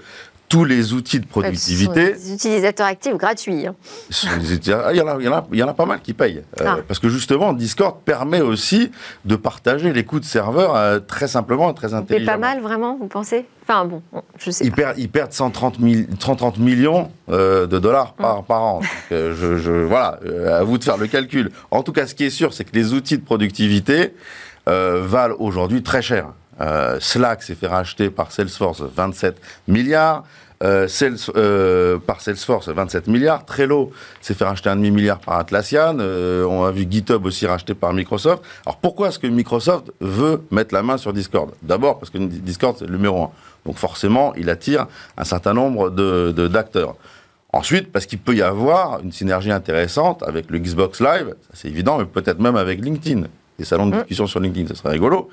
tous les outils de productivité. des utilisateurs actifs gratuits. Hein. Il, y en a, il, y en a, pas mal qui payent. Euh, ah. Parce que justement, Discord permet aussi de partager les coûts de serveur euh, très simplement et très intelligemment. C'est pas mal, vraiment, vous pensez? Enfin bon, je sais ils pas. Perdent, ils perdent 130, 130 millions euh, de dollars par, hum. par an. je, je, voilà, à vous de faire le calcul. En tout cas, ce qui est sûr, c'est que les outils de productivité valent aujourd'hui très cher. Euh, Slack s'est fait racheter par Salesforce 27 milliards. Euh, euh, Salesforce 27 milliards. Trello s'est fait racheter un demi-milliard par Atlassian. on a vu GitHub aussi racheté par Microsoft. Alors pourquoi est-ce que Microsoft veut mettre la main sur Discord? D'abord parce que Discord c'est le numéro un. Donc forcément, il attire un certain nombre. De, d'acteurs. Ensuite, parce qu'il peut y avoir une synergie intéressante avec le Xbox Live, c'est évident, mais peut-être même avec LinkedIn des salons de mmh. discussion sur LinkedIn, ce serait rigolo.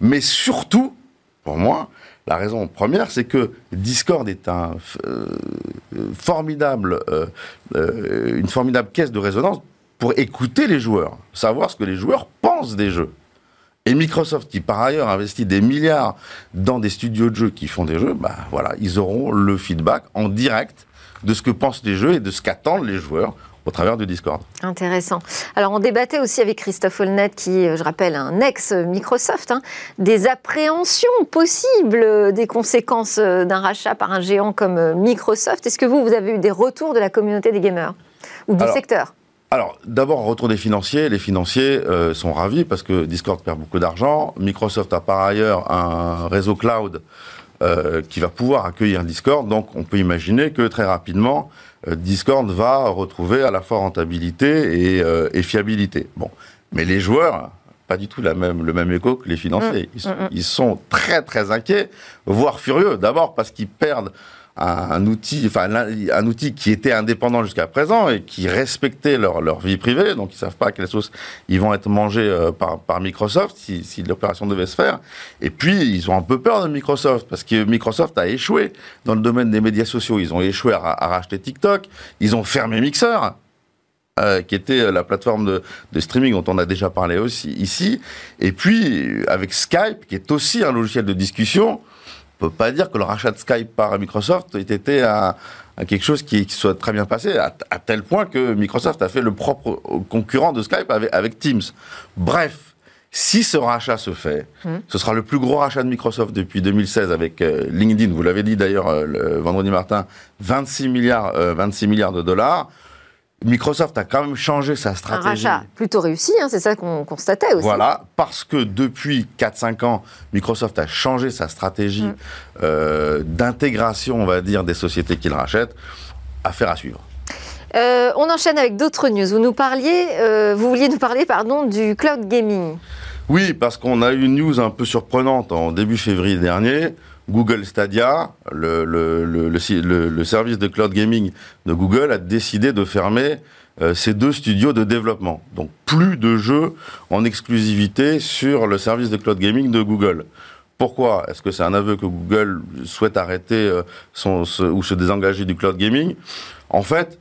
Mais surtout, pour moi, la raison première, c'est que Discord est un euh, formidable, euh, euh, une formidable caisse de résonance pour écouter les joueurs, savoir ce que les joueurs pensent des jeux. Et Microsoft, qui par ailleurs investit des milliards dans des studios de jeux qui font des jeux, bah voilà, ils auront le feedback en direct de ce que pensent les jeux et de ce qu'attendent les joueurs au travers du Discord. Intéressant. Alors on débattait aussi avec Christophe Holnet, qui, je rappelle, un ex-Microsoft, hein, des appréhensions possibles des conséquences d'un rachat par un géant comme Microsoft. Est-ce que vous, vous avez eu des retours de la communauté des gamers ou du secteur alors, d'abord, retour des financiers. Les financiers euh, sont ravis parce que Discord perd beaucoup d'argent. Microsoft a par ailleurs un réseau cloud euh, qui va pouvoir accueillir Discord. Donc, on peut imaginer que très rapidement, euh, Discord va retrouver à la fois rentabilité et, fiabilité. Bon, mais les joueurs, pas du tout la même, le même écho que les financiers. Mmh. Ils, mmh, mmh. ils sont très très inquiets, voire furieux. D'abord parce qu'ils perdent un, outil, enfin un, outil qui était indépendant jusqu'à présent et qui respectait leur, leur vie privée. Donc ils savent pas à quelle sauce ils vont être mangés euh, par, Microsoft si, si l'opération devait se faire. Et puis ils ont un peu peur de Microsoft parce que Microsoft a échoué dans le domaine des médias sociaux. Ils ont échoué à, racheter TikTok. Ils ont fermé Mixer. Euh, qui était la plateforme de, de, streaming dont on a déjà parlé aussi ici. Et puis, avec Skype, qui est aussi un logiciel de discussion, peut pas dire que le rachat de Skype par Microsoft ait été à, quelque chose qui, soit très bien passé, à, tel point que Microsoft a fait le propre concurrent de Skype avec, Teams. Bref, si ce rachat se fait, mmh. ce sera le plus gros rachat de Microsoft depuis 2016 avec euh, LinkedIn. Vous l'avez dit d'ailleurs euh, le vendredi matin, 26 milliards, 26 euh, milliards de dollars. Microsoft a quand même changé sa stratégie. Un rachat plutôt réussi, hein, c'est ça qu'on constatait aussi. Voilà, parce que depuis 4-5 ans, Microsoft a changé sa stratégie mm. euh, d'intégration, on va dire, des sociétés qu'il rachète. Affaire à suivre. Euh, on enchaîne avec d'autres news. Vous nous parliez, euh, vous vouliez nous parler, pardon, du cloud gaming. Oui, parce qu'on a eu une news un peu surprenante en début février dernier. Google Stadia, le, service de cloud gaming de Google, a décidé de fermer euh, ces deux studios de développement. Donc plus de jeux en exclusivité sur le service de cloud gaming de Google. Pourquoi? Est-ce que c'est un aveu que Google souhaite arrêter euh, ou se désengager du cloud gaming? En fait,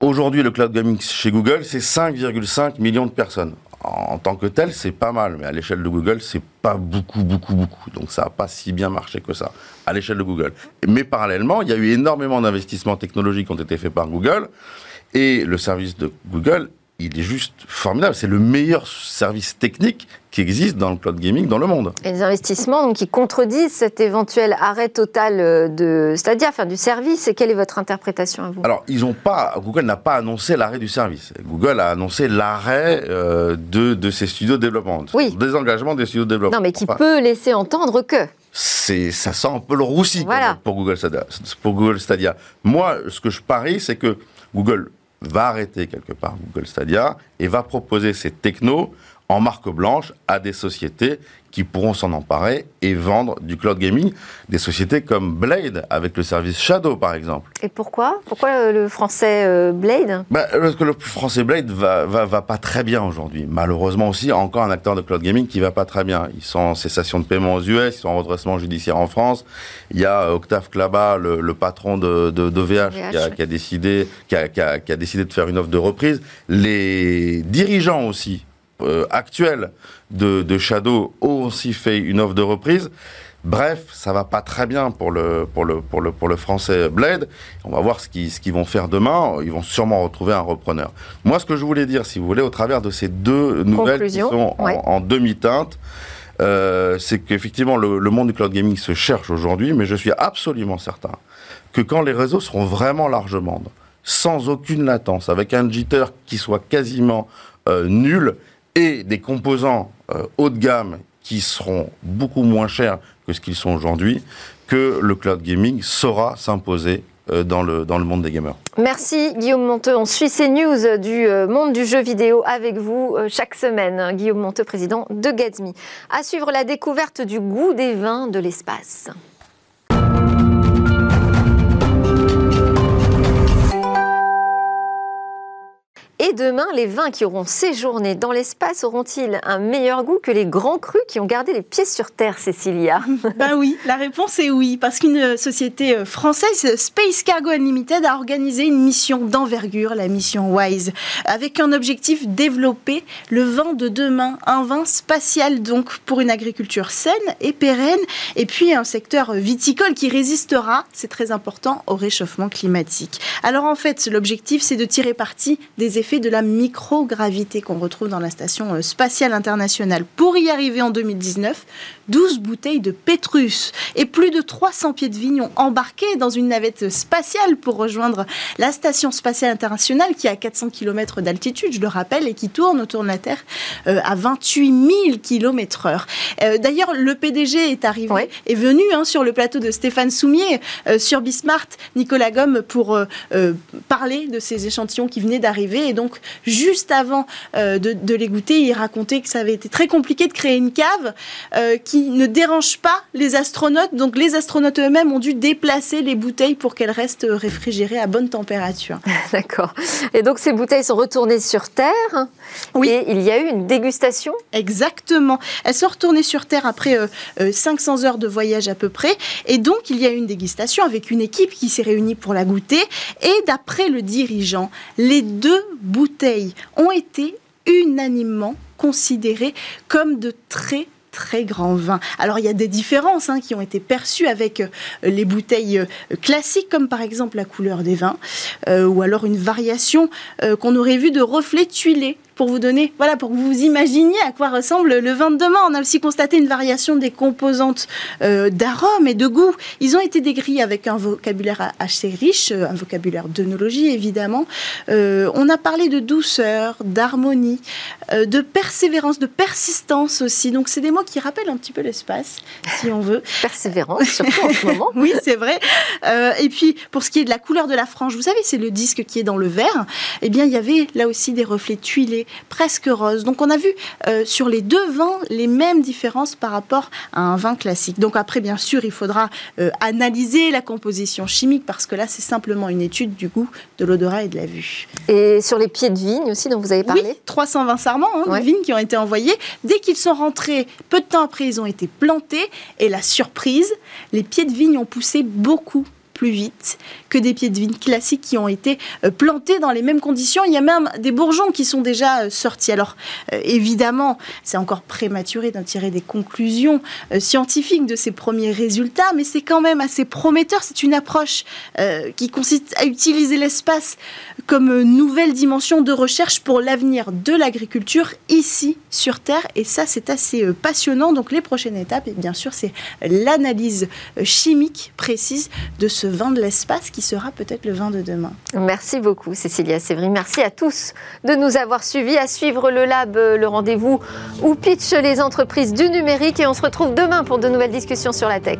aujourd'hui, le cloud gaming chez Google, c'est 5,5 millions de personnes en tant que tel, c'est pas mal, mais à l'échelle de Google, c'est pas beaucoup, beaucoup, beaucoup. Donc ça n'a pas si bien marché que ça, à l'échelle de Google. Mais parallèlement, il y a eu énormément d'investissements technologiques qui ont été faits par Google, et le service de Google il est juste formidable. C'est le meilleur service technique qui existe dans le cloud gaming dans le monde. Et les investissements donc, qui contredisent cet éventuel arrêt total euh, de Stadia, enfin du service. Et quelle est votre interprétation à vous? Alors, ils ont pas, Google n'a pas annoncé l'arrêt du service. Google a annoncé l'arrêt euh, de, de ses studios de développement. Oui. Désengagement des studios de développement. Non, mais qui peut laisser entendre que c'est ça sent un peu le roussi pour Google Stadia. Pour Google Stadia. Moi, ce que je parie, c'est que Google va arrêter quelque part Google Stadia et va proposer ses technos en marque blanche à des sociétés qui pourront s'en emparer et vendre du cloud gaming, des sociétés comme Blade avec le service Shadow par exemple. Et pourquoi? Pourquoi euh, le français euh, Blade? Bah, Parce que le français Blade va, va, va pas très bien aujourd'hui. Malheureusement aussi, encore un acteur de cloud gaming qui va pas très bien. Ils sont en cessation de paiement aux US, ils sont en redressement judiciaire en France. Il y a Octave Klaba, le, patron de, de, VH, qui, a, décidé, qui a, qui a décidé de faire une offre de reprise. Les dirigeants aussi euh, actuel de, Shadow ont aussi fait une offre de reprise. Bref, ça va pas très bien pour le, pour le, pour le, pour le français Blade. On va voir ce qu'ils ce qu'ils vont faire demain. Ils vont sûrement retrouver un repreneur. Moi, ce que je voulais dire, si vous voulez, au travers de ces deux nouvelles qui sont en, demi-teinte, euh, c'est qu'effectivement, le, le, monde du cloud gaming se cherche aujourd'hui, mais je suis absolument certain que quand les réseaux seront vraiment largement sans aucune latence, avec un jitter qui soit quasiment euh, nul, et des composants euh, haut de gamme qui seront beaucoup moins chers que ce qu'ils sont aujourd'hui, que le cloud gaming saura s'imposer euh, dans le, dans le monde des gamers. Merci Guillaume Monteux. On suit ces news du euh, monde du jeu vidéo avec vous chaque semaine. Guillaume Monteux, président de Gatsby. À suivre la découverte du goût des vins de l'espace. Demain, les vins qui auront séjourné dans l'espace auront-ils un meilleur goût que les grands crus qui ont gardé les pieds sur terre, Cécilia Ben oui, la réponse est oui, parce qu'une société euh, française, Space Cargo Unlimited, a organisé une mission d'envergure, la mission WISE, avec un objectif développer le vin de demain, un vin spatial donc pour une agriculture saine et pérenne, et puis un secteur viticole qui résistera, c'est très important, au réchauffement climatique. Alors en fait, l'objectif, c'est de tirer parti des effets de la microgravité qu'on retrouve dans la station euh, spatiale internationale. Pour y arriver en 2019, 12 bouteilles de Pétrus et plus de 300 pieds de vigne ont embarqué dans une navette spatiale pour rejoindre la station spatiale internationale qui est à 400 km d'altitude, je le rappelle, et qui tourne autour de la Terre euh, à 28 000 km heure. Euh, d'ailleurs, le PDG est arrivé, est venu hein, sur le plateau de Stéphane Soumier euh, sur Bismart, Nicolas Gomme, pour parler de ces échantillons qui venaient d'arriver. Donc, juste avant de, de, les goûter, il racontait que ça avait été très compliqué de créer une cave qui ne dérange pas les astronautes. Donc les astronautes eux-mêmes ont dû déplacer les bouteilles pour qu'elles restent réfrigérées à bonne température. D'accord. Et donc ces bouteilles sont retournées sur Terre. Oui. Et il y a eu une dégustation Exactement. Elles sont retournées sur Terre après 500 euh, euh, heures de voyage à peu près. Et donc il y a eu une dégustation avec une équipe qui s'est réunie pour la goûter. Et d'après le dirigeant, les deux bouteilles ont été unanimement considérées comme de très très grand vin. Alors il y a des différences hein, qui ont été perçues avec euh, les bouteilles euh, classiques, comme par exemple la couleur des vins, euh, ou alors une variation qu'on aurait vue de reflets tuilés pour vous donner, voilà, pour que vous vous imaginiez à quoi ressemble le vin de demain. On a aussi constaté une variation des composantes euh, d'arômes et de goût. Ils ont été décrits avec un vocabulaire assez riche, un vocabulaire d'œnologie évidemment. Euh, on a parlé de douceur, d'harmonie, euh, de persévérance, de persistance aussi. Donc c'est des mots qui rappellent un petit peu l'espace, si on veut. Persévérance, surtout en ce moment. oui, c'est vrai. et puis pour ce qui est de la couleur de la frange, vous savez, c'est le disque qui est dans le verre. Eh bien, il y avait là aussi des reflets tuilés presque rose. Donc on a vu euh, sur les deux vins les mêmes différences par rapport à un vin classique. Donc après, bien sûr, il faudra euh, analyser la composition chimique parce que là, c'est simplement une étude du goût, de l'odorat et de la vue. Et sur les pieds de vigne aussi dont vous avez parlé Oui, 320 sarments hein, de vignes qui ont été envoyés. Dès qu'ils sont rentrés, peu de temps après, ils ont été plantés. Et la surprise, les pieds de vigne ont poussé beaucoup plus vite que des pieds de vigne classiques qui ont été euh, plantés dans les mêmes conditions. Il y a même des bourgeons qui sont déjà euh, sortis. Alors euh, évidemment, c'est encore prématuré d'en tirer des conclusions scientifiques de ces premiers résultats, mais c'est quand même assez prometteur. C'est une approche qui consiste à utiliser l'espace comme nouvelle dimension de recherche pour l'avenir de l'agriculture ici sur Terre. Et ça, c'est assez passionnant. Donc les prochaines étapes, bien sûr, c'est l'analyse chimique précise de ce vin de l'espace qui sera peut-être le vin de demain. Merci beaucoup Cécilia Sévry. Merci à tous de nous avoir suivis, à suivre le Lab, le rendez-vous où pitch les entreprises du numérique et on se retrouve demain pour de nouvelles discussions sur la tech.